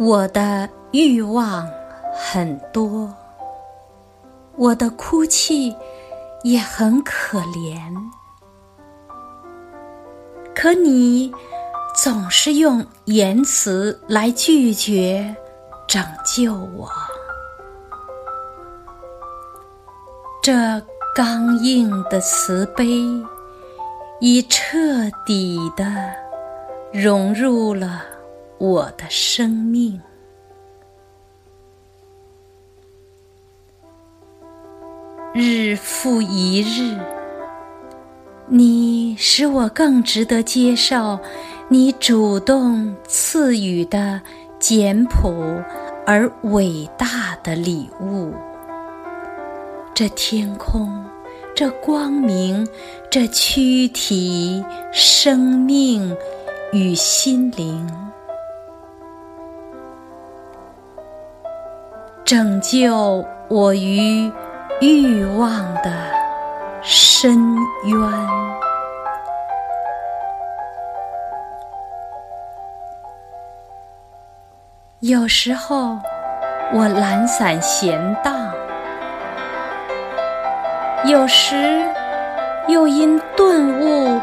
我的欲望很多，我的哭泣也很可怜，可你总是用言辞来拒绝拯救我。这刚硬的慈悲，已彻底的融入了。我的生命，日复一日，你使我更值得接受你主动赐予的简朴而伟大的礼物。这天空，这光明，这躯体，生命与心灵。拯救我于欲望的深渊。有时候我懒散闲荡，有时又因顿悟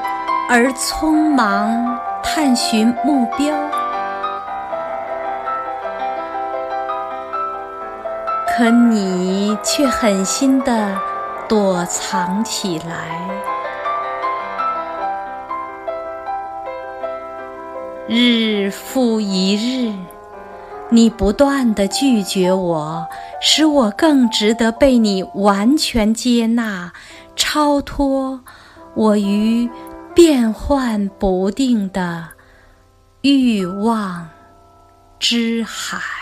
而匆忙探寻目标。可你却狠心地躲藏起来，日复一日，你不断地拒绝我，使我更值得被你完全接纳，超脱我于变幻不定的欲望之海。